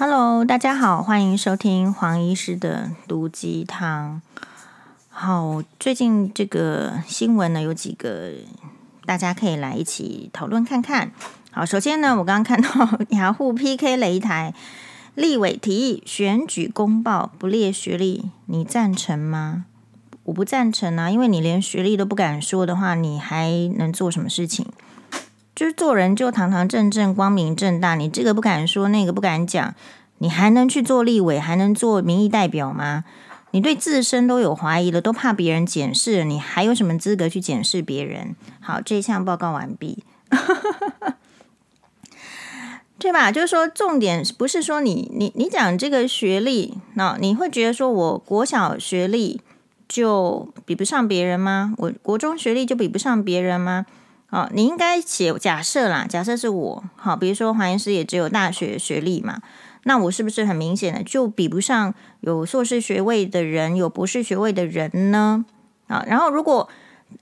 Hello，大家好，欢迎收听黄医师的毒鸡汤。好，最近这个新闻呢，有几个大家可以来一起讨论看看。好，首先呢，我刚刚看到 雅虎 PK 擂台立委提议选举公报不列学历，你赞成吗？我不赞成啊，因为你连学历都不敢说的话，你还能做什么事情？就是做人就堂堂正正、光明正大，你这个不敢说，那个不敢讲，你还能去做立委，还能做民意代表吗？你对自身都有怀疑了，都怕别人检视，你还有什么资格去检视别人？好，这一项报告完毕，对吧？就是说，重点不是说你你你讲这个学历，那你会觉得说我国小学历就比不上别人吗？我国中学历就比不上别人吗？哦，你应该写假设啦，假设是我，好，比如说黄医师也只有大学学历嘛，那我是不是很明显的就比不上有硕士学位的人，有博士学位的人呢？啊，然后如果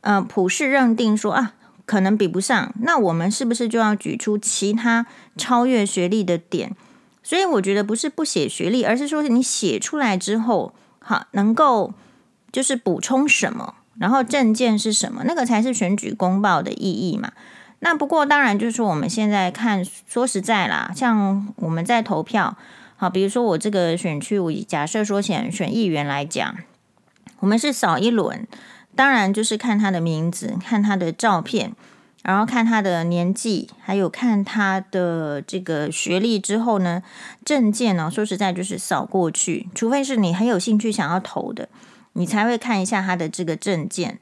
呃普世认定说啊，可能比不上，那我们是不是就要举出其他超越学历的点？所以我觉得不是不写学历，而是说你写出来之后，好，能够就是补充什么？然后证件是什么？那个才是选举公报的意义嘛。那不过当然就是，我们现在看，说实在啦，像我们在投票，好，比如说我这个选区，我假设说选选议员来讲，我们是扫一轮，当然就是看他的名字，看他的照片，然后看他的年纪，还有看他的这个学历之后呢，证件呢，说实在就是扫过去，除非是你很有兴趣想要投的。你才会看一下他的这个证件，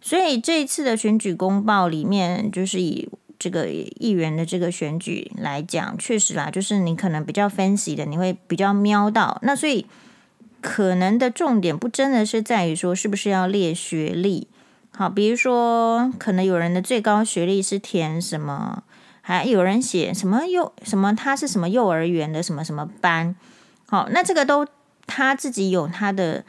所以这一次的选举公报里面，就是以这个议员的这个选举来讲，确实啦，就是你可能比较分析的，你会比较瞄到。那所以可能的重点不真的是在于说是不是要列学历，好，比如说可能有人的最高学历是填什么，还有人写什么幼什么他是什么幼儿园的什么什么班，好，那这个都他自己有他的。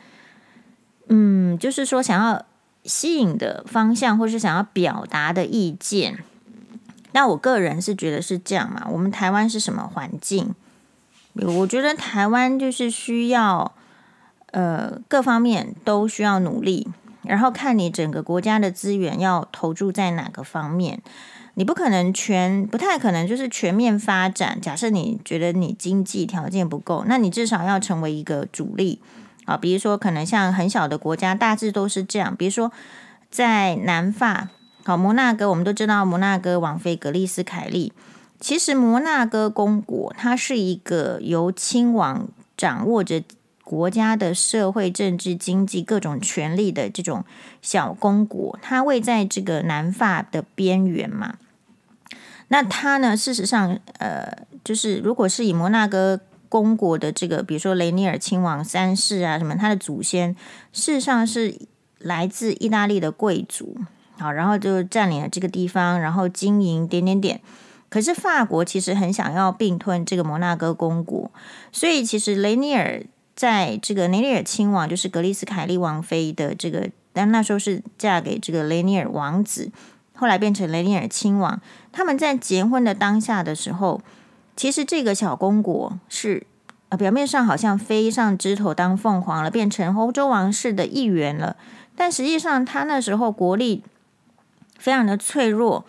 嗯，就是说想要吸引的方向，或是想要表达的意见。那我个人是觉得是这样嘛。我们台湾是什么环境？我觉得台湾就是需要，呃，各方面都需要努力，然后看你整个国家的资源要投注在哪个方面。你不可能全，不太可能就是全面发展。假设你觉得你经济条件不够，那你至少要成为一个主力。啊，比如说，可能像很小的国家，大致都是这样。比如说，在南法，好，摩纳哥，我们都知道摩纳哥王妃格丽斯凯利。其实，摩纳哥公国它是一个由亲王掌握着国家的社会、政治、经济各种权力的这种小公国，它位在这个南法的边缘嘛。那它呢，事实上，呃，就是如果是以摩纳哥。公国的这个，比如说雷尼尔亲王三世啊，什么他的祖先，事实上是来自意大利的贵族，好，然后就占领了这个地方，然后经营点点点。可是法国其实很想要并吞这个摩纳哥公国，所以其实雷尼尔在这个雷尼尔亲王，就是格丽斯凯利王妃的这个，但那时候是嫁给这个雷尼尔王子，后来变成雷尼尔亲王。他们在结婚的当下的时候。其实这个小公国是，啊，表面上好像飞上枝头当凤凰了，变成欧洲王室的一员了。但实际上，他那时候国力非常的脆弱。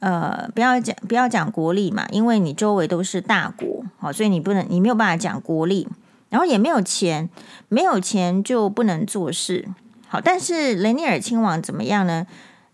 呃，不要讲不要讲国力嘛，因为你周围都是大国，好，所以你不能，你没有办法讲国力。然后也没有钱，没有钱就不能做事。好，但是雷尼尔亲王怎么样呢？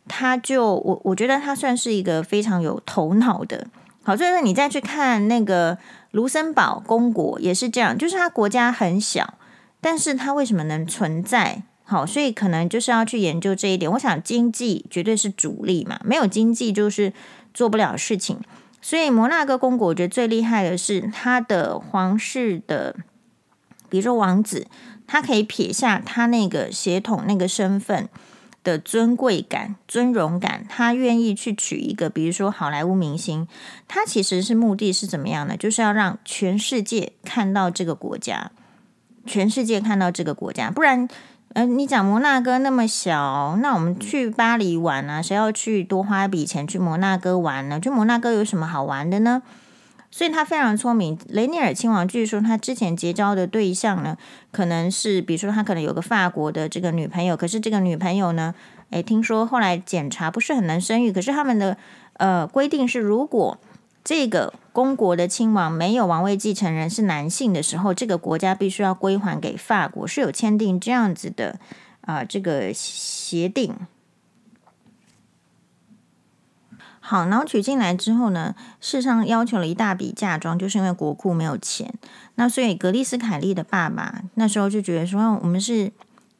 他就我我觉得他算是一个非常有头脑的。好，所以说你再去看那个卢森堡公国也是这样，就是它国家很小，但是它为什么能存在？好，所以可能就是要去研究这一点。我想经济绝对是主力嘛，没有经济就是做不了事情。所以摩纳哥公国我觉得最厉害的是他的皇室的，比如说王子，他可以撇下他那个血统那个身份。的尊贵感、尊荣感，他愿意去娶一个，比如说好莱坞明星，他其实是目的是怎么样呢？就是要让全世界看到这个国家，全世界看到这个国家。不然，呃，你讲摩纳哥那么小，那我们去巴黎玩啊，谁要去多花一笔钱去摩纳哥玩呢？去摩纳哥有什么好玩的呢？所以他非常聪明。雷尼尔亲王据说他之前结交的对象呢，可能是比如说他可能有个法国的这个女朋友，可是这个女朋友呢，诶，听说后来检查不是很能生育，可是他们的呃规定是，如果这个公国的亲王没有王位继承人是男性的时候，这个国家必须要归还给法国，是有签订这样子的啊、这个协定。好，然后娶进来之后呢，事实上要求了一大笔嫁妆，就是因为国库没有钱。那所以格丽斯凯利的爸爸那时候就觉得说，我们是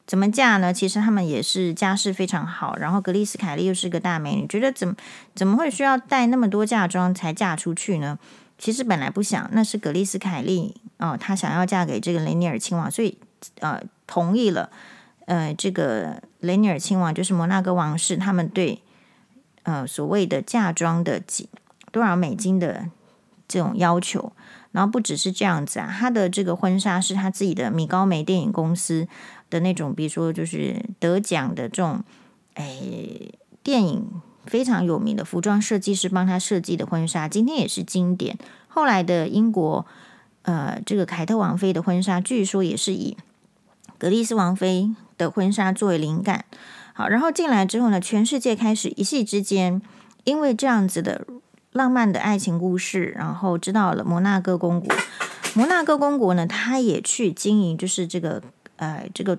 怎么嫁呢？其实他们也是家世非常好，然后格丽斯凯利又是个大美女，觉得怎么怎么会需要带那么多嫁妆才嫁出去呢？其实本来不想，那是格丽斯凯利哦，她想要嫁给这个雷尼尔亲王，所以呃同意了。呃，这个雷尼尔亲王就是摩纳哥王室，他们对。呃，所谓的嫁妆的几多少美金的这种要求，然后不只是这样子啊，他的这个婚纱是他自己的米高梅电影公司的那种，比如说就是得奖的这种，哎，电影非常有名的服装设计师帮他设计的婚纱，今天也是经典。后来的英国，呃，这个凯特王妃的婚纱，据说也是以格丽斯王妃的婚纱作为灵感。好，然后进来之后呢，全世界开始一夕之间，因为这样子的浪漫的爱情故事，然后知道了摩纳哥公国。摩纳哥公国呢，他也去经营，就是这个呃，这个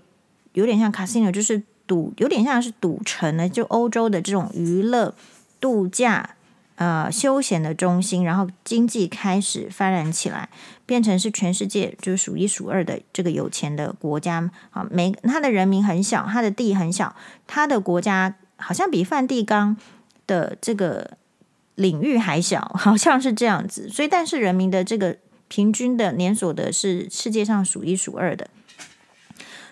有点像 casino，就是赌，有点像是赌城呢，就欧洲的这种娱乐度假。呃，休闲的中心，然后经济开始发展起来，变成是全世界就是数一数二的这个有钱的国家。啊，每他的人民很小，他的地很小，他的国家好像比梵蒂冈的这个领域还小，好像是这样子。所以，但是人民的这个平均的年所得是世界上数一数二的。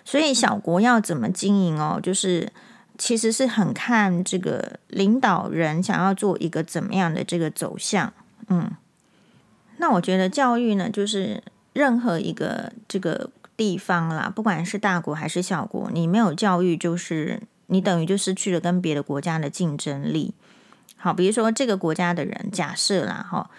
所以，小国要怎么经营哦？就是。其实是很看这个领导人想要做一个怎么样的这个走向，嗯，那我觉得教育呢，就是任何一个这个地方啦，不管是大国还是小国，你没有教育，就是你等于就失去了跟别的国家的竞争力。好，比如说这个国家的人，假设啦，哈，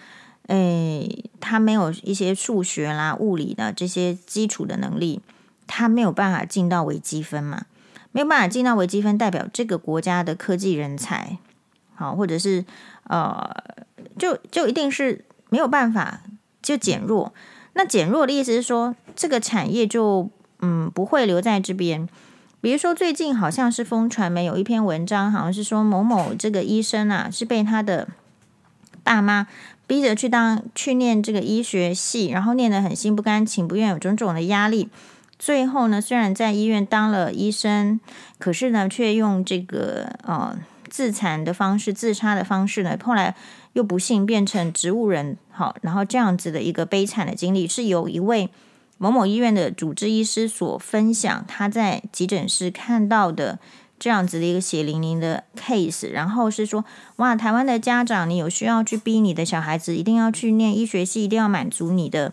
哎，他没有一些数学啦、物理的这些基础的能力，他没有办法进到微积分嘛。没有办法进到微积分，代表这个国家的科技人才，好，或者是呃，就就一定是没有办法就减弱。那减弱的意思是说，这个产业就嗯不会留在这边。比如说最近好像是风传媒有一篇文章，好像是说某某这个医生啊，是被他的爸妈逼着去当去念这个医学系，然后念得很心不甘情不愿，有种种的压力。最后呢，虽然在医院当了医生，可是呢，却用这个呃自残的方式、自杀的方式呢，后来又不幸变成植物人。好，然后这样子的一个悲惨的经历，是由一位某某医院的主治医师所分享，他在急诊室看到的这样子的一个血淋淋的 case。然后是说，哇，台湾的家长，你有需要去逼你的小孩子一定要去念医学系，一定要满足你的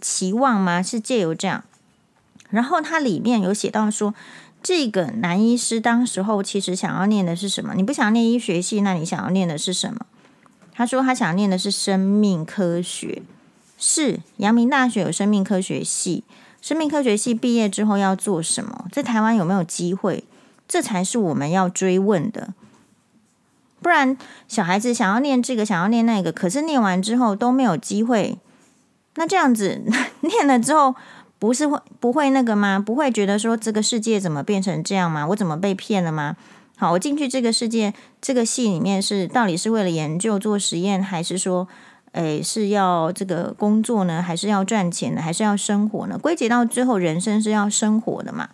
期望吗？是借由这样。然后他里面有写到说，这个男医师当时候其实想要念的是什么？你不想念医学系，那你想要念的是什么？他说他想念的是生命科学，是阳明大学有生命科学系。生命科学系毕业之后要做什么？在台湾有没有机会？这才是我们要追问的。不然小孩子想要念这个，想要念那个，可是念完之后都没有机会。那这样子 念了之后。不是会不会那个吗？不会觉得说这个世界怎么变成这样吗？我怎么被骗了吗？好，我进去这个世界这个戏里面是到底是为了研究做实验，还是说，诶是要这个工作呢？还是要赚钱呢？还是要生活呢？归结到最后，人生是要生活的嘛。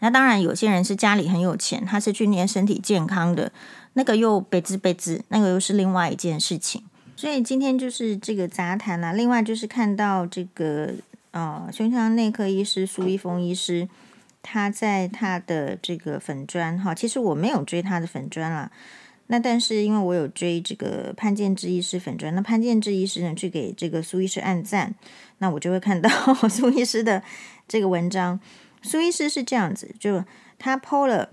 那当然，有些人是家里很有钱，他是去念身体健康的，那个又别致别致，那个又是另外一件事情。所以今天就是这个杂谈啦。另外就是看到这个呃，胸腔内科医师苏一峰医师，他在他的这个粉专哈，其实我没有追他的粉专啦。那但是因为我有追这个潘建志医师粉专，那潘建志医师呢去给这个苏医师按赞，那我就会看到 苏医师的这个文章。苏医师是这样子，就他 PO 了，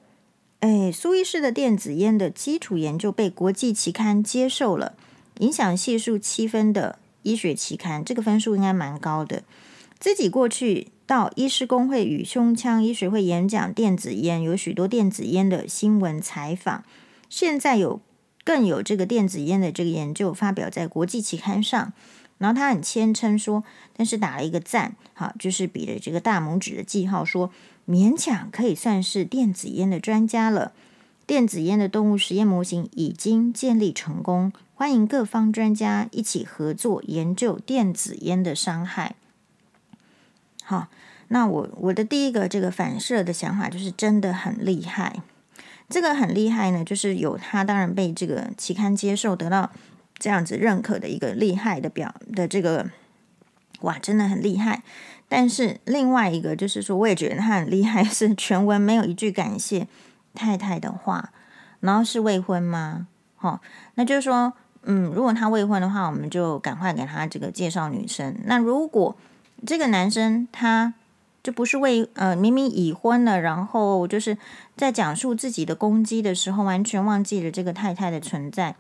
哎，苏医师的电子烟的基础研究被国际期刊接受了。影响系数七分的医学期刊，这个分数应该蛮高的。自己过去到医师工会与胸腔医学会演讲电子烟，有许多电子烟的新闻采访。现在有更有这个电子烟的这个研究发表在国际期刊上。然后他很谦称说，但是打了一个赞，好，就是比了这个大拇指的记号，说勉强可以算是电子烟的专家了。电子烟的动物实验模型已经建立成功，欢迎各方专家一起合作研究电子烟的伤害。好，那我我的第一个这个反射的想法就是真的很厉害。这个很厉害呢，就是有他当然被这个期刊接受，得到。这样子认可的一个厉害的表的这个，哇，真的很厉害。但是另外一个就是说，我也觉得他很厉害，是全文没有一句感谢太太的话。然后是未婚吗？哦，那就是说，嗯，如果他未婚的话，我们就赶快给他这个介绍女生。那如果这个男生他就不是未呃，明明已婚了，然后就是在讲述自己的攻击的时候，完全忘记了这个太太的存在，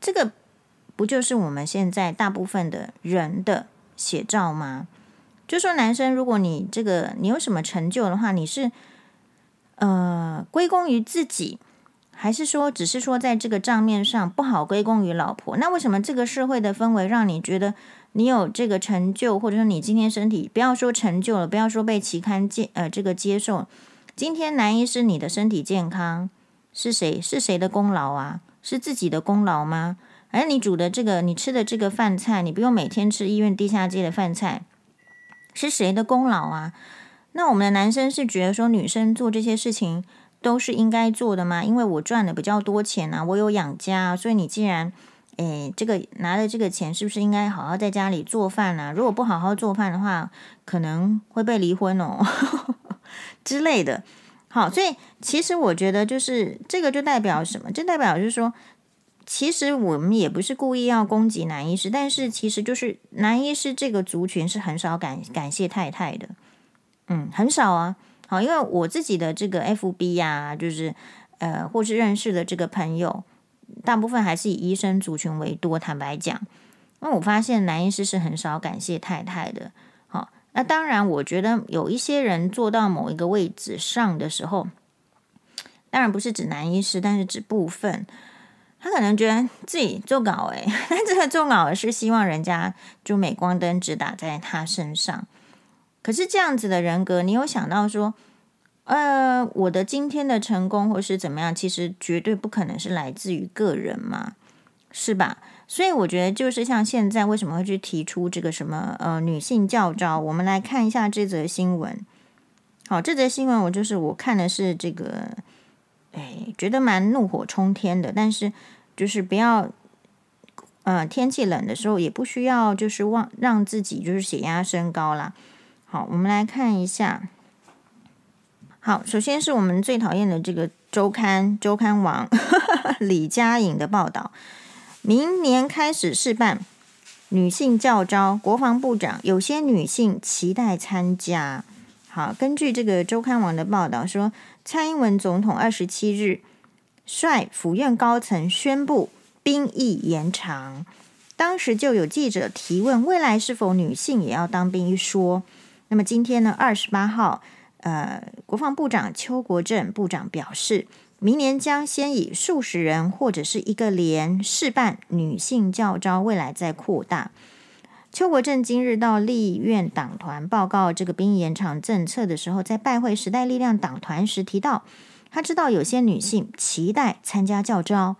这个。不就是我们现在大部分的人的写照吗？就说男生，如果你这个你有什么成就的话，你是呃归功于自己，还是说只是说在这个账面上不好归功于老婆？那为什么这个社会的氛围让你觉得你有这个成就，或者说你今天身体不要说成就了，不要说被期刊接呃这个接受，今天男医师你的身体健康是谁是谁的功劳啊？是自己的功劳吗？而你煮的这个，你吃的这个饭菜，你不用每天吃医院地下街的饭菜，是谁的功劳啊？那我们的男生是觉得说，女生做这些事情都是应该做的吗？因为我赚的比较多钱啊，我有养家，所以你既然，诶，这个拿了这个钱，是不是应该好好在家里做饭啊？如果不好好做饭的话，可能会被离婚哦 之类的。好，所以其实我觉得就是这个就代表什么？这代表就是说。其实我们也不是故意要攻击男医师，但是其实就是男医师这个族群是很少感感谢太太的，嗯，很少啊。好，因为我自己的这个 FB 呀、啊，就是呃，或是认识的这个朋友，大部分还是以医生族群为多。坦白讲，因为我发现男医师是很少感谢太太的。好，那当然，我觉得有一些人做到某一个位置上的时候，当然不是指男医师，但是指部分。他可能觉得自己做稿诶，但这个做稿是希望人家就镁光灯只打在他身上。可是这样子的人格，你有想到说，呃，我的今天的成功或是怎么样，其实绝对不可能是来自于个人嘛，是吧？所以我觉得就是像现在为什么会去提出这个什么呃女性教招，我们来看一下这则新闻。好，这则新闻我就是我看的是这个。哎，觉得蛮怒火冲天的，但是就是不要，呃，天气冷的时候也不需要，就是忘让自己就是血压升高啦。好，我们来看一下。好，首先是我们最讨厌的这个周刊周刊王李佳颖的报道，明年开始试办女性教招，国防部长有些女性期待参加。好，根据这个周刊网的报道说，蔡英文总统二十七日率府院高层宣布兵役延长，当时就有记者提问未来是否女性也要当兵一说。那么今天呢，二十八号，呃，国防部长邱国正部长表示，明年将先以数十人或者是一个连试办女性教招，未来再扩大。邱国正今日到立院党团报告这个兵役延长政策的时候，在拜会时代力量党团时提到，他知道有些女性期待参加教招，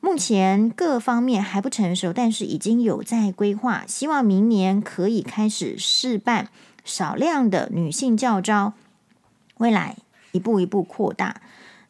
目前各方面还不成熟，但是已经有在规划，希望明年可以开始试办少量的女性教招，未来一步一步扩大。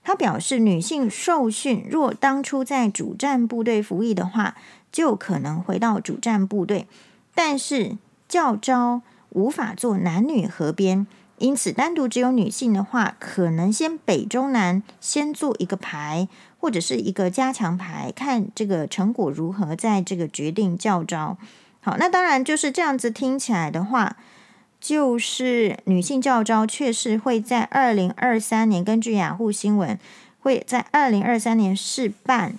他表示，女性受训若当初在主战部队服役的话，就可能回到主战部队。但是教招无法做男女合编，因此单独只有女性的话，可能先北中南先做一个排，或者是一个加强排，看这个成果如何，在这个决定教招。好，那当然就是这样子听起来的话，就是女性教招确实会在二零二三年，根据雅虎新闻，会在二零二三年试办。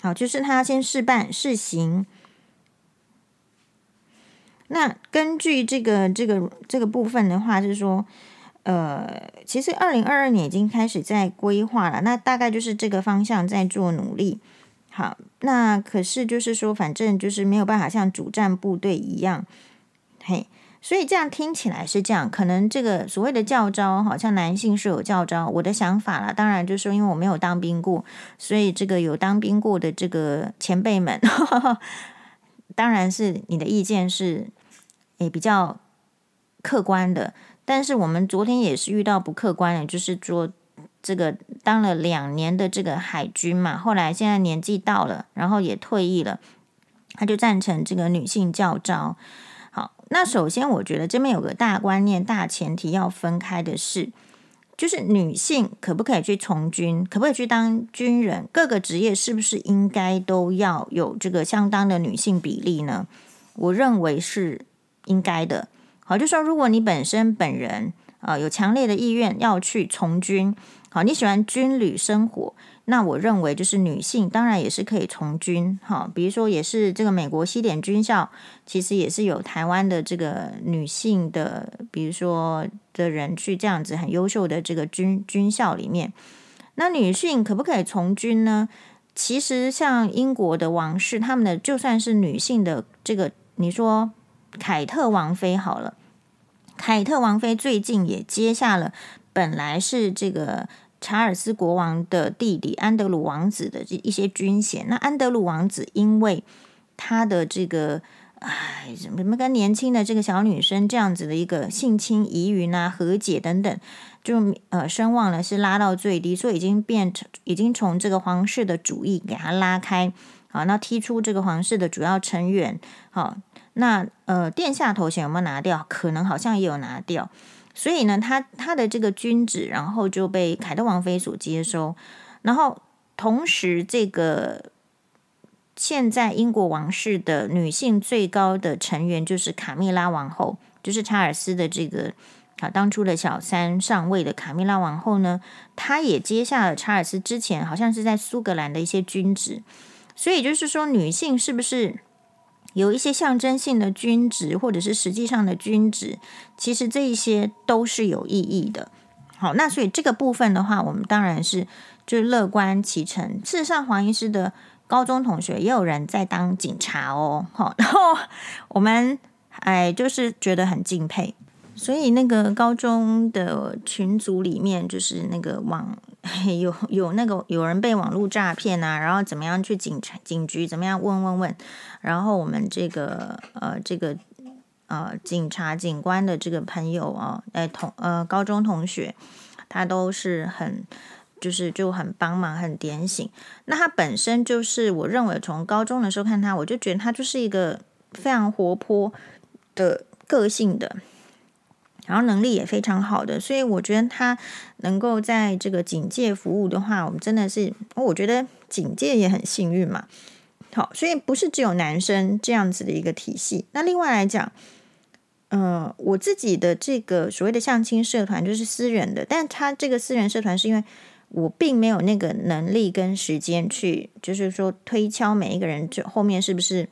好，就是他先试办试行。那根据这个这个这个部分的话，是说，呃，其实二零二二年已经开始在规划了，那大概就是这个方向在做努力。好，那可是就是说，反正就是没有办法像主战部队一样，嘿。所以这样听起来是这样，可能这个所谓的教招，好像男性是有教招。我的想法啦，当然就是说，因为我没有当兵过，所以这个有当兵过的这个前辈们，当然是你的意见是也比较客观的。但是我们昨天也是遇到不客观的，就是说这个当了两年的这个海军嘛，后来现在年纪到了，然后也退役了，他就赞成这个女性教召。那首先，我觉得这边有个大观念、大前提要分开的是，就是女性可不可以去从军，可不可以去当军人，各个职业是不是应该都要有这个相当的女性比例呢？我认为是应该的。好，就说如果你本身本人啊、有强烈的意愿要去从军，好，你喜欢军旅生活。那我认为，就是女性当然也是可以从军，哈，比如说也是这个美国西点军校，其实也是有台湾的这个女性的，比如说的人去这样子很优秀的这个军军校里面。那女性可不可以从军呢？其实像英国的王室，他们的就算是女性的这个，你说凯特王妃好了，凯特王妃最近也接下了本来是这个。查尔斯国王的弟弟安德鲁王子的这一些军衔，那安德鲁王子因为他的这个哎，什么跟年轻的这个小女生这样子的一个性侵疑云啊、和解等等，就呃声望呢是拉到最低，所以已经变成已经从这个皇室的主义给他拉开，好，那踢出这个皇室的主要成员，好，那呃殿下头衔有没有拿掉？可能好像也有拿掉。所以呢，他他的这个君旨，然后就被凯特王妃所接收。然后同时，这个现在英国王室的女性最高的成员就是卡蜜拉王后，就是查尔斯的这个啊当初的小三上位的卡蜜拉王后呢，她也接下了查尔斯之前好像是在苏格兰的一些君旨。所以就是说，女性是不是？有一些象征性的君职，或者是实际上的君职，其实这一些都是有意义的。好，那所以这个部分的话，我们当然是就是乐观其成。事实上，黄医师的高中同学也有人在当警察哦。好，然后 我们哎，就是觉得很敬佩。所以那个高中的群组里面，就是那个网有有那个有人被网络诈骗啊，然后怎么样去警察警局怎么样问问问，然后我们这个呃这个呃警察警官的这个朋友啊，哎同呃高中同学，他都是很就是就很帮忙很点醒。那他本身就是我认为从高中的时候看他，我就觉得他就是一个非常活泼的个性的。然后能力也非常好的，所以我觉得他能够在这个警界服务的话，我们真的是，我觉得警界也很幸运嘛。好，所以不是只有男生这样子的一个体系。那另外来讲，嗯、我自己的这个所谓的相亲社团就是私人的，但他这个私人社团是因为我并没有那个能力跟时间去，就是说推敲每一个人这后面是不是。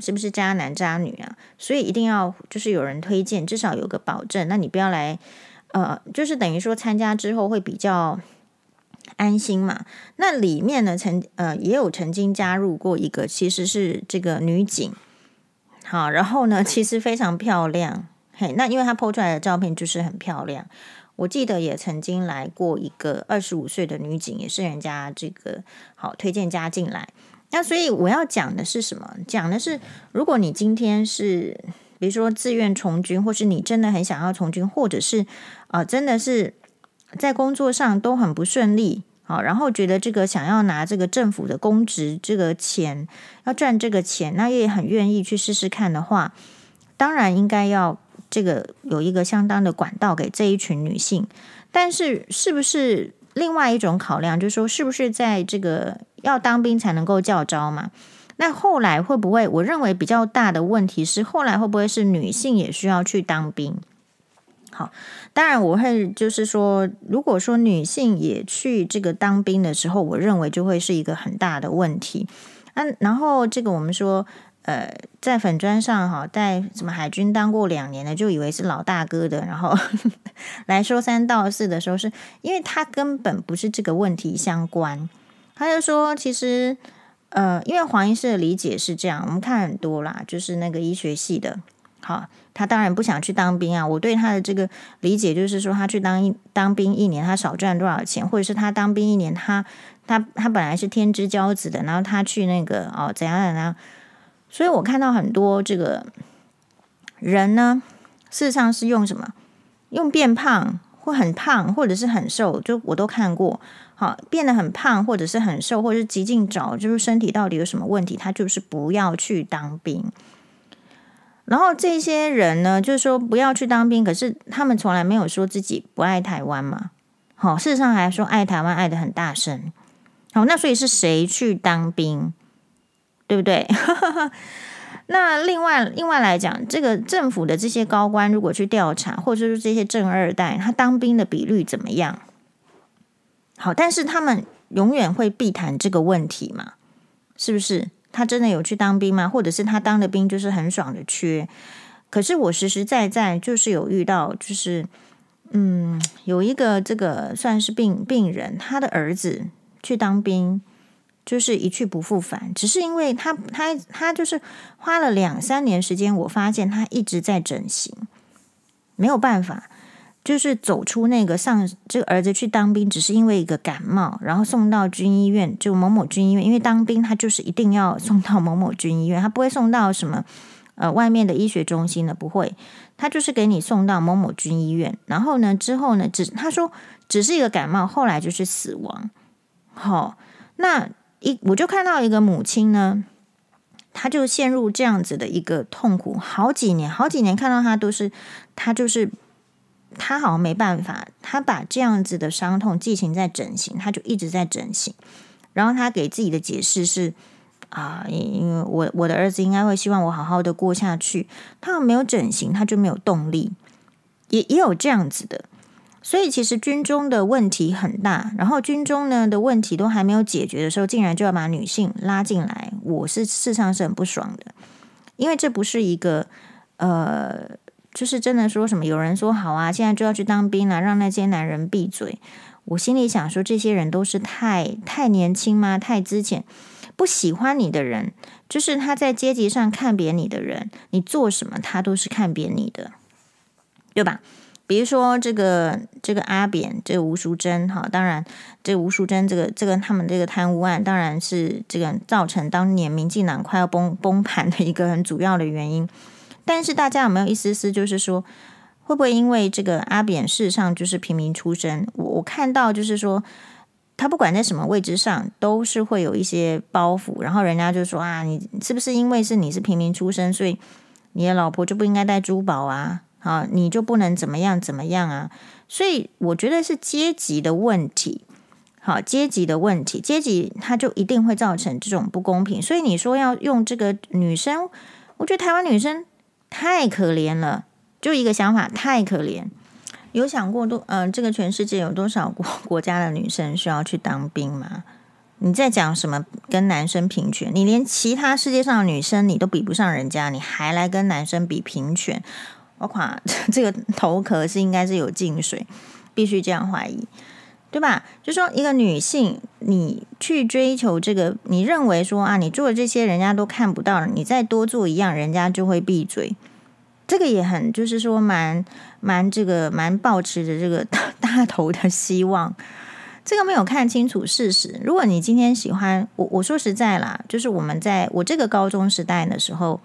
是不是渣男渣女啊？所以一定要就是有人推荐，至少有个保证。那你不要来，呃，就是等于说参加之后会比较安心嘛。那里面呢，曾呃也有曾经加入过一个，其实是这个女警。好，然后呢，其实非常漂亮。嘿，那因为她 po 出来的照片就是很漂亮。我记得也曾经来过一个二十五岁的女警，也是人家这个好推荐加进来。那所以我要讲的是什么？讲的是，如果你今天是，比如说自愿从军，或是你真的很想要从军，或者是啊、呃，真的是在工作上都很不顺利，好，然后觉得这个想要拿这个政府的公职这个钱，要赚这个钱，那也很愿意去试试看的话，当然应该要这个有一个相当的管道给这一群女性，但是是不是？另外一种考量就是说，是不是在这个要当兵才能够教招嘛？那后来会不会？我认为比较大的问题是，后来会不会是女性也需要去当兵？好，当然我会就是说，如果说女性也去这个当兵的时候，我认为就会是一个很大的问题。嗯、然后这个我们说，呃，在粉砖上哈，在什么海军当过两年的，就以为是老大哥的，然后 来说三道四的时候是，因为他根本不是这个问题相关。他就说，其实，呃，因为黄医师的理解是这样，我们看很多啦，就是那个医学系的。好，他当然不想去当兵啊。我对他的这个理解就是说，他去当一当兵一年，他少赚多少钱，或者是他当兵一年，他他他本来是天之骄子的，然后他去那个哦怎样怎样。所以我看到很多这个人呢，事实上是用什么？用变胖或很胖，或者是很瘦，就我都看过。好，变得很胖，或者是很瘦，或者是极尽找，就是身体到底有什么问题，他就是不要去当兵。然后这些人呢，就是说不要去当兵，可是他们从来没有说自己不爱台湾嘛。好，事实上还说爱台湾爱得很大声。好，那所以是谁去当兵，对不对？那另外另外来讲，这个政府的这些高官如果去调查，或者是这些正二代，他当兵的比率怎么样？好，但是他们永远会避谈这个问题嘛？是不是？他真的有去当兵吗？或者是他当的兵就是很爽的缺？可是我实实在在就是有遇到，就是嗯，有一个这个算是病病人，他的儿子去当兵，就是一去不复返。只是因为他他他就是花了两三年时间，我发现他一直在整形，没有办法。就是走出那个上这个儿子去当兵，只是因为一个感冒，然后送到军医院，就某某军医院。因为当兵他就是一定要送到某某军医院，他不会送到什么呃外面的医学中心的，不会，他就是给你送到某某军医院。然后呢，之后呢，只他说只是一个感冒，后来就是死亡。好、那一我就看到一个母亲呢，他就陷入这样子的一个痛苦，好几年，好几年看到他都是他就是。他好像没办法，他把这样子的伤痛寄情在整形，他就一直在整形。然后他给自己的解释是：啊，因为我我的儿子应该会希望我好好的过下去。他没有整形，他就没有动力，也也有这样子的。所以其实军中的问题很大，然后军中呢的问题都还没有解决的时候，竟然就要把女性拉进来，我是事实上是很不爽的，因为这不是一个呃。就是真的说什么？有人说好啊，现在就要去当兵了，让那些男人闭嘴。我心里想说，这些人都是太太年轻吗？太资浅，不喜欢你的人，就是他在阶级上看扁你的人，你做什么他都是看扁你的，对吧？比如说这个这个阿扁，这个吴淑珍，哈，当然这吴淑珍这个这个他们这个贪污案，当然是这个造成当年民进党快要崩崩盘的一个很主要的原因。但是大家有没有一丝丝，就是说，会不会因为这个阿扁事实上就是平民出身？我我看到就是说，他不管在什么位置上，都是会有一些包袱。然后人家就说啊，你是不是因为是你是平民出身，所以你的老婆就不应该带珠宝啊？啊，你就不能怎么样怎么样啊？所以我觉得是阶级的问题。好，阶级的问题，阶级它就一定会造成这种不公平。所以你说要用这个女生，我觉得台湾女生。太可怜了，就一个想法，太可怜。有想过多，嗯、这个全世界有多少国 国家的女生需要去当兵吗？你在讲什么跟男生平权？你连其他世界上的女生你都比不上人家，你还来跟男生比平权？我垮，这个头壳是应该是有进水，必须这样怀疑，对吧？就说一个女性，你去追求这个，你认为说啊，你做的这些人家都看不到了，你再多做一样，人家就会闭嘴。这个也很，就是说蛮蛮这个蛮抱持着这个大 大头的希望，这个没有看清楚事实。如果你今天喜欢我，我说实在啦，就是我们在我这个高中时代的时候，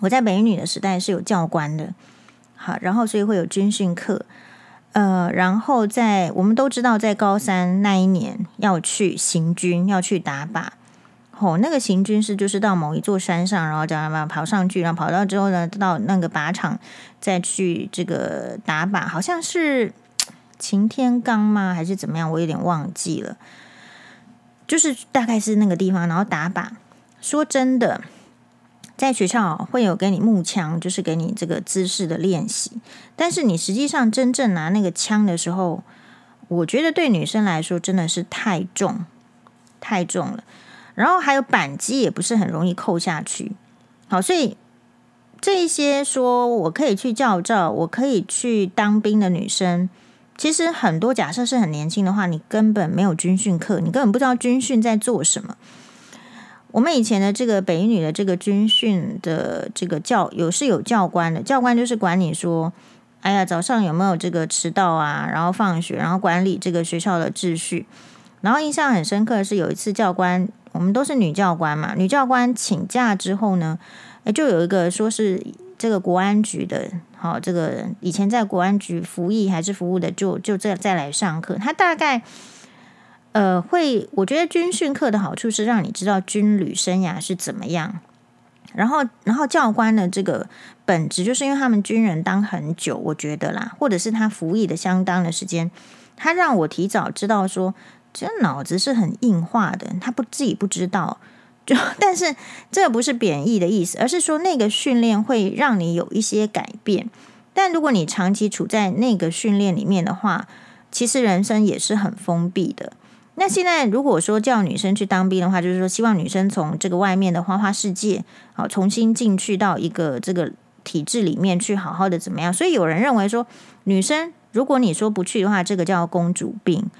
我在美女的时代是有教官的，好，然后所以会有军训课，呃，然后在我们都知道，在高三那一年要去行军，要去打靶。哦，那个行军是就是到某一座山上，然后这样跑上去，然后跑到之后呢，到那个靶场再去这个打靶，好像是擎天岗吗？还是怎么样？我有点忘记了。就是大概是那个地方，然后打靶。说真的，在学校会有给你木枪，就是给你这个姿势的练习。但是你实际上真正拿那个枪的时候，我觉得对女生来说真的是太重，太重了。然后还有扳机也不是很容易扣下去。好，所以这一些说我可以去教照，我可以去当兵的女生，其实很多假设是很年轻的话，你根本没有军训课，你根本不知道军训在做什么。我们以前的这个北女的这个军训的这个教有是有教官的，教官就是管你说，哎呀，早上有没有这个迟到啊，然后放学，然后管理这个学校的秩序。然后印象很深刻的是有一次教官，我们都是女教官嘛，女教官请假之后呢，哎，就有一个说是这个国安局的，好，这个以前在国安局服役还是服务的，就就再再来上课，他大概。呃，会，我觉得军训课的好处是让你知道军旅生涯是怎么样。然后，然后教官的这个本质，就是因为他们军人当很久，我觉得啦，或者是他服役的相当的时间，他让我提早知道说，这脑子是很硬化的，他不自己不知道。就，但是这不是贬义的意思，而是说那个训练会让你有一些改变。但如果你长期处在那个训练里面的话，其实人生也是很封闭的。那现在如果说叫女生去当兵的话，就是说希望女生从这个外面的花花世界，好重新进去到一个这个体制里面去，好好的怎么样？所以有人认为说，女生如果你说不去的话，这个叫公主病。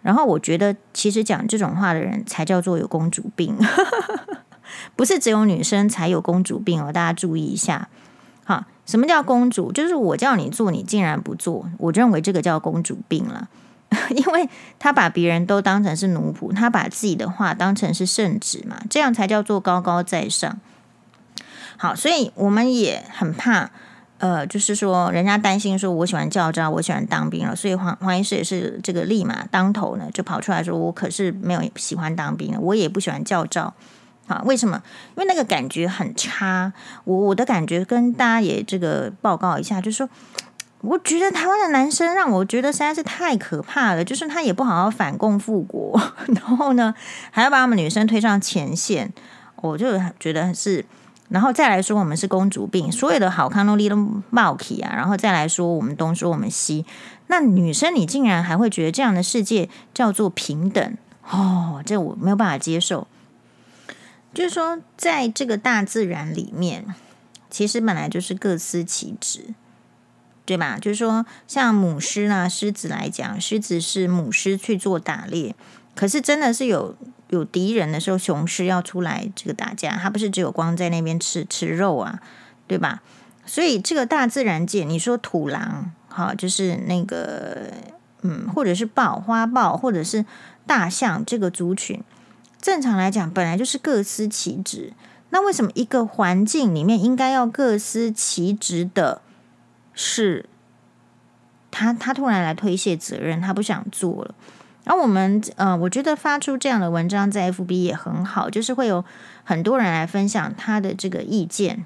然后我觉得，其实讲这种话的人才叫做有公主病，不是只有女生才有公主病哦。大家注意一下，好，什么叫公主？就是我叫你做，你竟然不做，我认为这个叫公主病了。因为他把别人都当成是奴仆，他把自己的话当成是圣旨嘛，这样才叫做高高在上。好，所以我们也很怕，呃，就是说人家担心说我喜欢教招，我喜欢当兵了，所以黄黄医师也是这个立马当头呢，就跑出来说，我可是没有喜欢当兵，我也不喜欢教招。好，为什么？因为那个感觉很差。我我的感觉跟大家也这个报告一下，就是说。我觉得台湾的男生让我觉得实在是太可怕了，就是他也不好好反共复国，然后呢还要把我们女生推上前线，我就觉得是，然后再来说我们是公主病，所有的好康都立都冒起啊，然后再来说我们东说我们西，那女生你竟然还会觉得这样的世界叫做平等哦，这我没有办法接受。就是说，在这个大自然里面，其实本来就是各司其职。对吧？就是说，像母狮啊，狮子来讲，狮子是母狮去做打猎，可是真的是有有敌人的时候，雄狮要出来这个打架，它不是只有光在那边吃吃肉啊，对吧？所以这个大自然界，你说土狼，好，就是那个嗯，或者是豹、花豹，或者是大象这个族群，正常来讲本来就是各司其职。那为什么一个环境里面应该要各司其职的？是他，他突然来推卸责任，他不想做了。然后我们，呃，我觉得发出这样的文章在 FB 也很好，就是会有很多人来分享他的这个意见。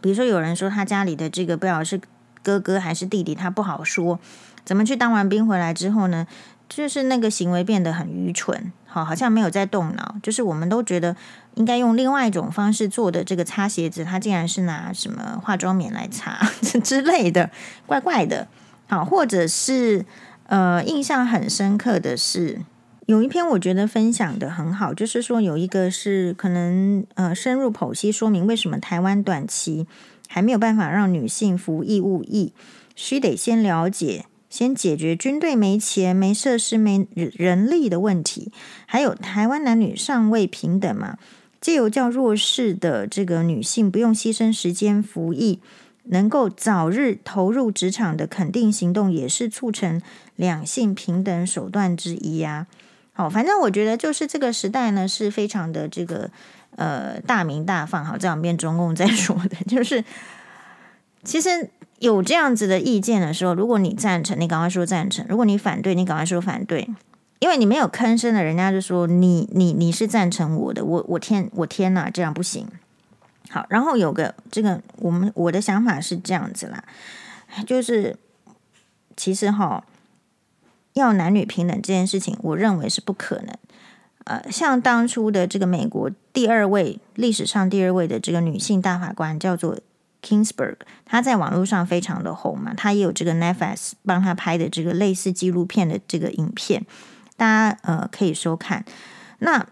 比如说，有人说他家里的这个不知道是哥哥还是弟弟，他不好说，怎么去当完兵回来之后呢？就是那个行为变得很愚蠢，好，好像没有在动脑。就是我们都觉得应该用另外一种方式做的这个擦鞋子，他竟然是拿什么化妆棉来擦 之类的，怪怪的。好，或者是呃，印象很深刻的是有一篇我觉得分享的很好，就是说有一个是可能呃深入剖析说明为什么台湾短期还没有办法让女性服义务役，须得先了解。先解决军队没钱、没设施、没人力的问题，还有台湾男女尚未平等嘛？借由较弱势的这个女性不用牺牲时间服役，能够早日投入职场的肯定行动，也是促成两性平等手段之一呀。好，反正我觉得就是这个时代呢，是非常的这个呃大明大放。好，这两边中共在说的，就是其实。有这样子的意见的时候，如果你赞成，你赶快说赞成；如果你反对，你赶快说反对。因为你没有吭声的，人家就说你你你是赞成我的，我我天我天哪，这样不行。好，然后有个这个，我们我的想法是这样子啦，就是其实哈，要男女平等这件事情，我认为是不可能。呃，像当初的这个美国第二位历史上第二位的这个女性大法官叫做 Kingsburg，他在网络上非常的红嘛，他也有这个 Netflix 帮他拍的这个类似纪录片的这个影片，大家呃可以收看。那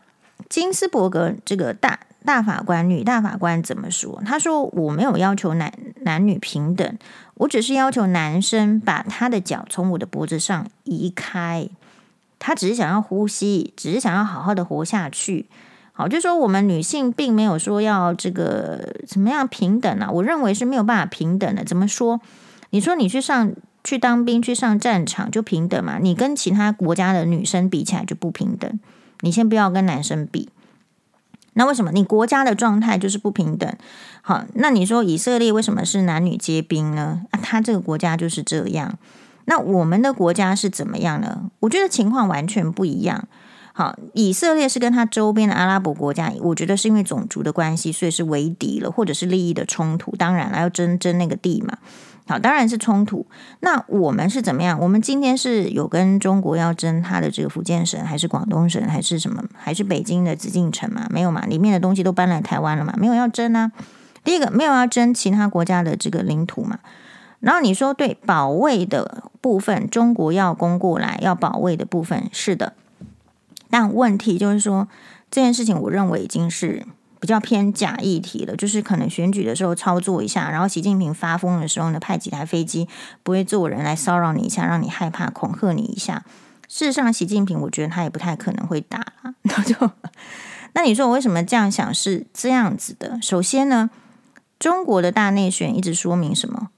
金斯伯格这个大大法官女大法官怎么说？她说：“我没有要求男男女平等，我只是要求男生把他的脚从我的脖子上移开。”他只是想要呼吸，只是想要好好的活下去。好，就说我们女性并没有说要这个怎么样平等啊。我认为是没有办法平等的。怎么说？你说你去上去当兵，去上战场就平等嘛？你跟其他国家的女生比起来就不平等。你先不要跟男生比。那为什么你国家的状态就是不平等？好，那你说以色列为什么是男女皆兵呢？啊，他这个国家就是这样。那我们的国家是怎么样呢？我觉得情况完全不一样。好，以色列是跟他周边的阿拉伯国家，我觉得是因为种族的关系，所以是为敌了，或者是利益的冲突。当然了，要争争那个地嘛。好，当然是冲突。那我们是怎么样？我们今天是有跟中国要争他的这个福建省，还是广东省，还是什么？还是北京的紫禁城嘛？没有嘛？里面的东西都搬来台湾了嘛？没有要争啊。第一个，没有要争其他国家的这个领土嘛。然后你说对保卫的部分，中国要攻过来要保卫的部分是的，但问题就是说这件事情，我认为已经是比较偏假议题了，就是可能选举的时候操作一下，然后习近平发疯的时候呢，派几台飞机不会坐人来骚扰你一下，让你害怕恐吓你一下。事实上，习近平我觉得他也不太可能会打了。那就那你说我为什么这样想是这样子的？首先呢，中国的大内选一直说明什么？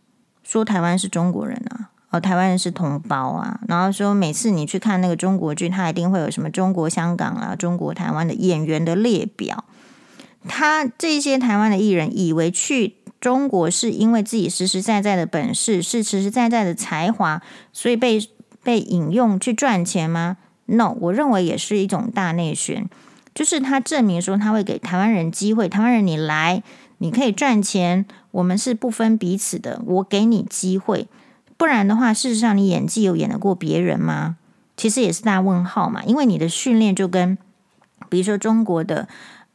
说台湾是中国人啊，哦，台湾人是同胞啊，然后说每次你去看那个中国剧，他一定会有什么中国香港啊、中国台湾的演员的列表。他这些台湾的艺人以为去中国是因为自己实实在在的本事，是实实在在的才华，所以被被引用去赚钱吗？No，我认为也是一种大内宣，就是他证明说他会给台湾人机会，台湾人你来。你可以赚钱，我们是不分彼此的。我给你机会，不然的话，事实上你演技有演得过别人吗？其实也是大问号嘛。因为你的训练就跟，比如说中国的，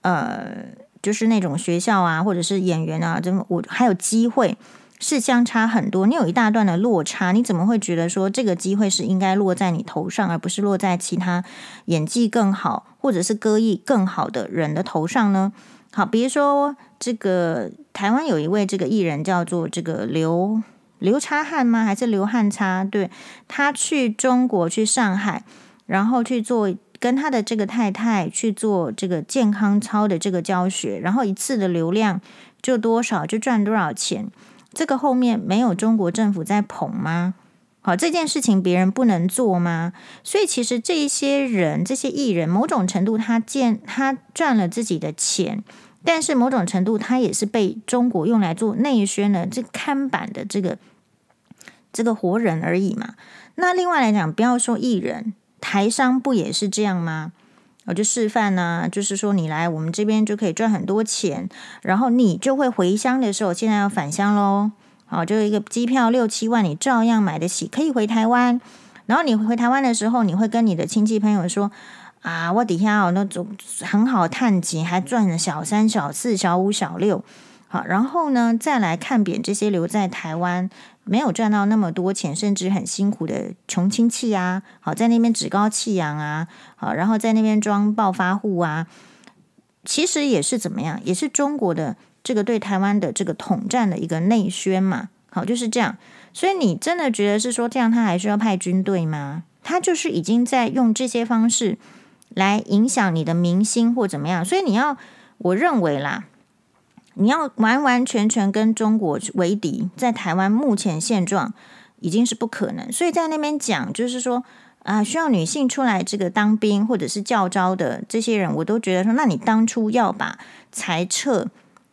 呃，就是那种学校啊，或者是演员啊，这么我还有机会是相差很多。你有一大段的落差，你怎么会觉得说这个机会是应该落在你头上，而不是落在其他演技更好或者是歌艺更好的人的头上呢？好，比如说这个台湾有一位这个艺人叫做这个刘刘叉汉吗？还是刘汉叉？对，他去中国去上海，然后去做跟他的这个太太去做这个健康操的这个教学，然后一次的流量就多少就赚多少钱。这个后面没有中国政府在捧吗？好，这件事情别人不能做吗？所以其实这一些人，这些艺人，某种程度他见他赚了自己的钱。但是某种程度，他也是被中国用来做内宣的这看板的这个这个活人而已嘛。那另外来讲，不要说艺人，台商不也是这样吗？我就示范呢、就是说你来我们这边就可以赚很多钱，然后你就会回乡的时候，现在要返乡喽。好，就一个机票六七万，你照样买得起，可以回台湾。然后你回台湾的时候，你会跟你的亲戚朋友说。啊，我底下哦，那种很好探亲，还赚了小三、小四、小五、小六，好，然后呢，再来看扁这些留在台湾没有赚到那么多钱，甚至很辛苦的穷亲戚啊，好，在那边趾高气扬啊，好，然后在那边装暴发户啊，其实也是怎么样，也是中国的这个对台湾的这个统战的一个内宣嘛，好，就是这样。所以你真的觉得是说这样，他还需要派军队吗？他就是已经在用这些方式。来影响你的明星或怎么样，所以你要，我认为啦，你要完完全全跟中国为敌，在台湾目前现状已经是不可能。所以在那边讲，就是说啊，需要女性出来这个当兵或者是教招的这些人，我都觉得说，那你当初要把裁撤，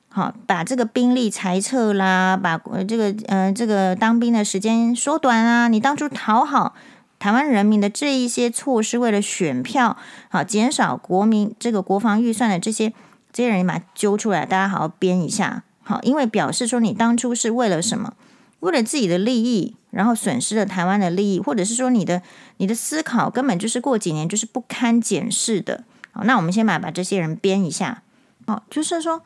好，把这个兵力裁撤啦，把这个呃这个当兵的时间缩短啊，你当初讨好。台湾人民的这一些措施，为了选票，好减少国民这个国防预算的这些这些人，把揪出来，大家好好编一下，好，因为表示说你当初是为了什么？为了自己的利益，然后损失了台湾的利益，或者是说你的你的思考根本就是过几年就是不堪检视的，好，那我们先把把这些人编一下。哦，就是说，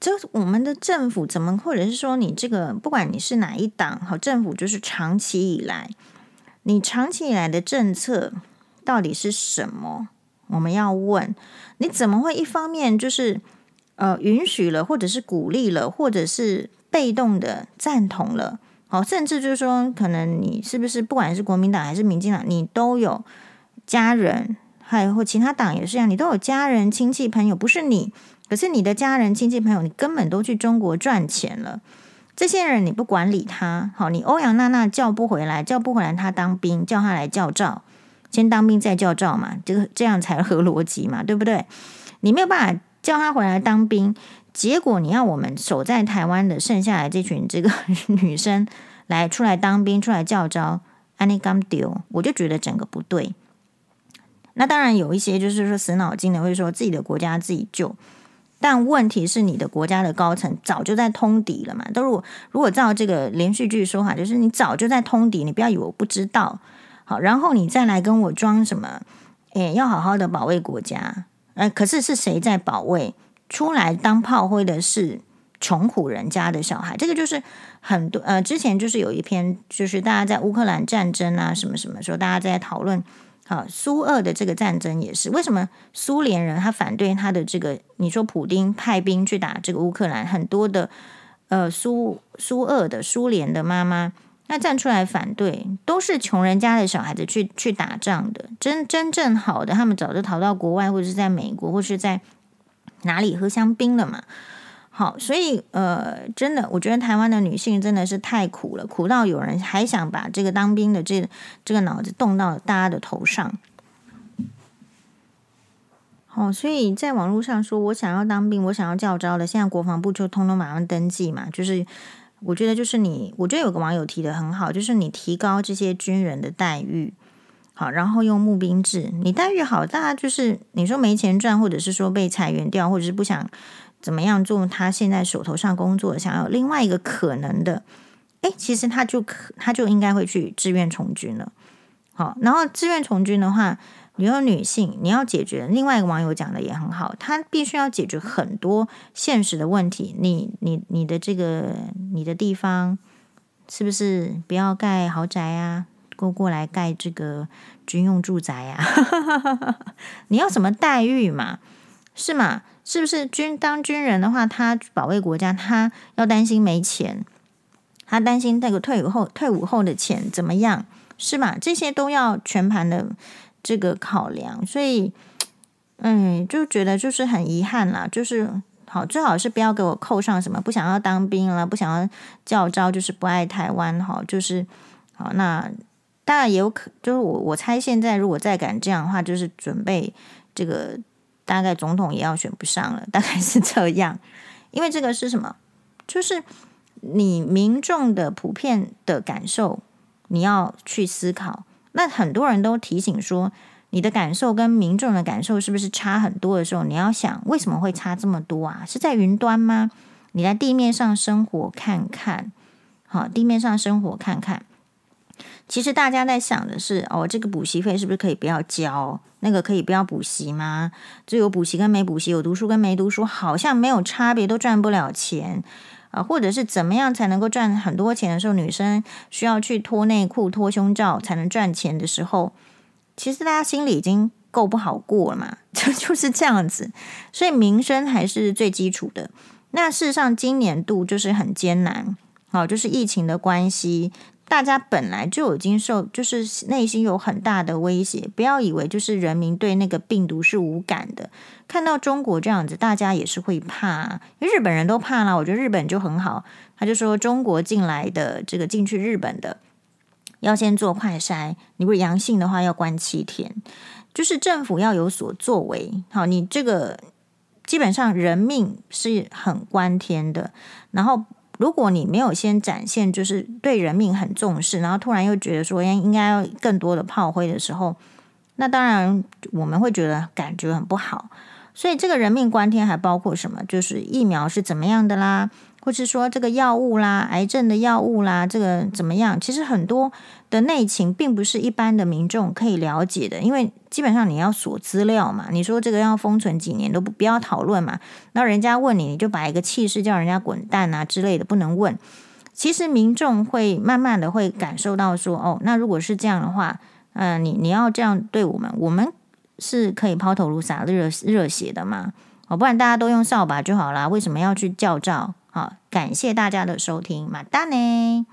这我们的政府怎么，或者是说你这个，不管你是哪一党，好，政府就是长期以来，你长期以来的政策到底是什么？我们要问，你怎么会一方面就是呃允许了，或者是鼓励了，或者是被动的赞同了？好，甚至就是说，可能你是不是不管是国民党还是民进党，你都有家人，还有或其他党也是一样，你都有家人、亲戚、朋友，不是你。可是你的家人、亲戚、朋友，你根本都去中国赚钱了。这些人你不管理他，好，你欧阳娜娜叫不回来，叫不回来，他当兵，叫他来教召，先当兵再教召嘛，这个这样才合逻辑嘛，对不对？你没有办法叫他回来当兵，结果你要我们守在台湾的剩下来这群这个 女生来出来当兵，出来教召，安尼刚丢，我就觉得整个不对。那当然有一些就是说死脑筋的，会说自己的国家自己救。但问题是，你的国家的高层早就在通敌了嘛？都如果如果照这个连续剧说法，就是你早就在通敌，你不要以为我不知道。好，然后你再来跟我装什么？诶，要好好的保卫国家。诶，可是是谁在保卫？出来当炮灰的是穷苦人家的小孩。这个就是很多呃，之前就是有一篇，就是大家在乌克兰战争啊什么什么时候，大家在讨论。啊，苏俄的这个战争也是为什么苏联人他反对他的这个？你说普丁派兵去打这个乌克兰，很多的呃苏苏俄的苏联的妈妈，那站出来反对，都是穷人家的小孩子去去打仗的。真真正好的，他们早就逃到国外，或者是在美国，或是在哪里喝香槟了嘛。好，所以呃，真的，我觉得台湾的女性真的是太苦了，苦到有人还想把这个当兵的这这个脑子动到大家的头上。好，所以在网络上说我想要当兵，我想要教招的，现在国防部就通通马上登记嘛。就是我觉得，就是你，我觉得有个网友提的很好，就是你提高这些军人的待遇，好，然后用募兵制，你待遇好，大家就是你说没钱赚，或者是说被裁员掉，或者是不想。怎么样做？他现在手头上工作，想要另外一个可能的，诶，其实他就可，他就应该会去志愿从军了。好，然后志愿从军的话，你有女性，你要解决另外一个网友讲的也很好，他必须要解决很多现实的问题。你你你的这个你的地方是不是不要盖豪宅啊？过过来盖这个军用住宅呀？你要什么待遇嘛？是吗？是不是军当军人的话，他保卫国家，他要担心没钱，他担心那个退伍后退伍后的钱怎么样，是吧？这些都要全盘的这个考量，所以，嗯，就觉得就是很遗憾啦，就是好，最好是不要给我扣上什么不想要当兵了，不想要教招，就是不爱台湾，好，就是好，那当然也有可，就是我我猜现在如果再敢这样的话，就是准备这个。大概总统也要选不上了，大概是这样。因为这个是什么？就是你民众的普遍的感受，你要去思考。那很多人都提醒说，你的感受跟民众的感受是不是差很多的时候，你要想为什么会差这么多啊？是在云端吗？你在地面上生活看看，好，地面上生活看看。其实大家在想的是，哦，这个补习费是不是可以不要交？那个可以不要补习吗？就有补习跟没补习，有读书跟没读书，好像没有差别，都赚不了钱啊？或者是怎么样才能够赚很多钱的时候，女生需要去脱内裤、脱胸罩才能赚钱的时候，其实大家心里已经够不好过了嘛，就就是这样子。所以民生还是最基础的。那事实上，今年度就是很艰难，好，就是疫情的关系。大家本来就已经受，就是内心有很大的威胁。不要以为就是人民对那个病毒是无感的，看到中国这样子，大家也是会怕。日本人都怕了，我觉得日本就很好。他就说中国进来的这个进去日本的要先做快筛，你不是阳性的话要关七天，就是政府要有所作为。好，你这个基本上人命是很关天的，然后。如果你没有先展现就是对人命很重视，然后突然又觉得说应该要更多的炮灰的时候，那当然我们会觉得感觉很不好。所以这个人命关天还包括什么？就是疫苗是怎么样的啦，或是说这个药物啦，癌症的药物啦，这个怎么样？其实很多的内情并不是一般的民众可以了解的，因为基本上你要锁资料嘛。你说这个要封存几年都不不要讨论嘛。那人家问你，你就摆一个气势叫人家滚蛋啊之类的，不能问。其实民众会慢慢的会感受到说，哦，那如果是这样的话，嗯、你你要这样对我们，我们是可以抛头颅洒热热血的嘛？哦，不然大家都用扫把就好啦，为什么要去叫照？好，感谢大家的收听，马达呢。